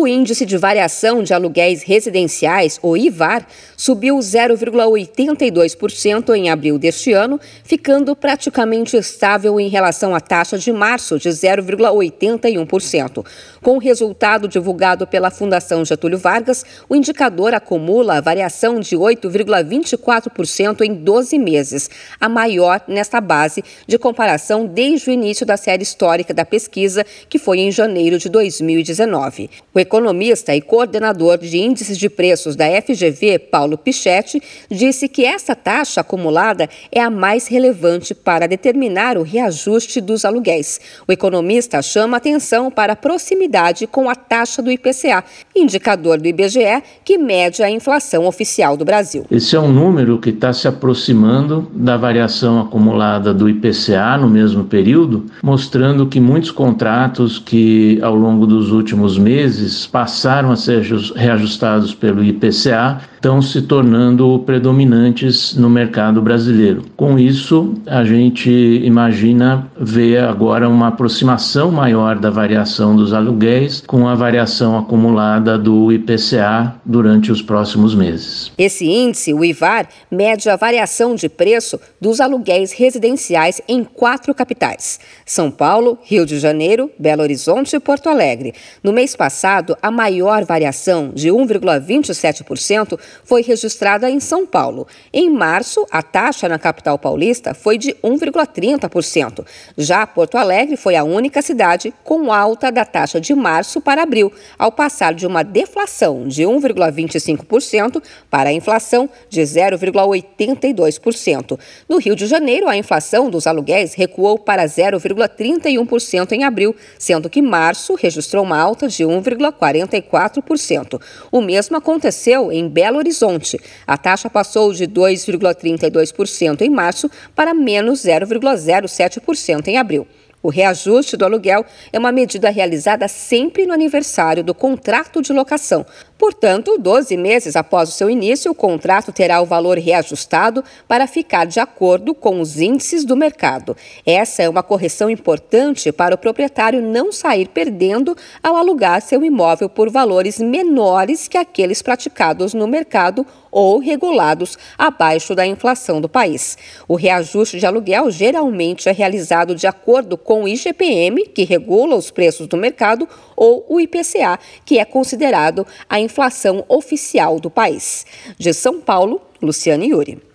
O índice de variação de aluguéis residenciais, o IVAR, subiu 0,82% em abril deste ano, ficando praticamente estável em relação à taxa de março, de 0,81%. Com o resultado divulgado pela Fundação Getúlio Vargas, o indicador acumula a variação de 8,24% em 12 meses, a maior nesta base de comparação desde o início da série histórica da pesquisa, que foi em janeiro de 2019. O economista e coordenador de índices de preços da FGV, Paulo Pichetti, disse que essa taxa acumulada é a mais relevante para determinar o reajuste dos aluguéis. O economista chama atenção para a proximidade com a taxa do IPCA, indicador do IBGE que mede a inflação oficial do Brasil. Esse é um número que está se aproximando da variação acumulada do IPCA no mesmo período, mostrando que muitos contratos que ao longo dos últimos meses passaram a ser reajustados pelo IPCA estão se tornando predominantes no mercado brasileiro. Com isso, a gente imagina ver agora uma aproximação maior da variação dos aluguéis com a variação acumulada do IPCA durante os próximos meses. Esse índice, o IVAR, mede a variação de preço dos aluguéis residenciais em quatro capitais: São Paulo, Rio de Janeiro, Belo Horizonte e Porto Alegre. No mês passado, a maior variação, de 1,27%, foi registrada em São Paulo. Em março, a taxa na capital paulista foi de 1,30%. Já Porto Alegre foi a única cidade com alta da taxa de março para abril, ao passar de uma deflação de 1,25% para a inflação de 0,82%. No Rio de Janeiro, a inflação dos aluguéis recuou para 0,31% em abril, sendo que março registrou uma alta de 1,44%. O mesmo aconteceu em Belo Horizonte. A taxa passou de 2,32% em março para menos 0,07% em abril. O reajuste do aluguel é uma medida realizada sempre no aniversário do contrato de locação. Portanto, 12 meses após o seu início, o contrato terá o valor reajustado para ficar de acordo com os índices do mercado. Essa é uma correção importante para o proprietário não sair perdendo ao alugar seu imóvel por valores menores que aqueles praticados no mercado ou regulados abaixo da inflação do país. O reajuste de aluguel geralmente é realizado de acordo com o IGPM, que regula os preços do mercado, ou o IPCA, que é considerado a inflação oficial do país. De São Paulo, Luciane Yuri.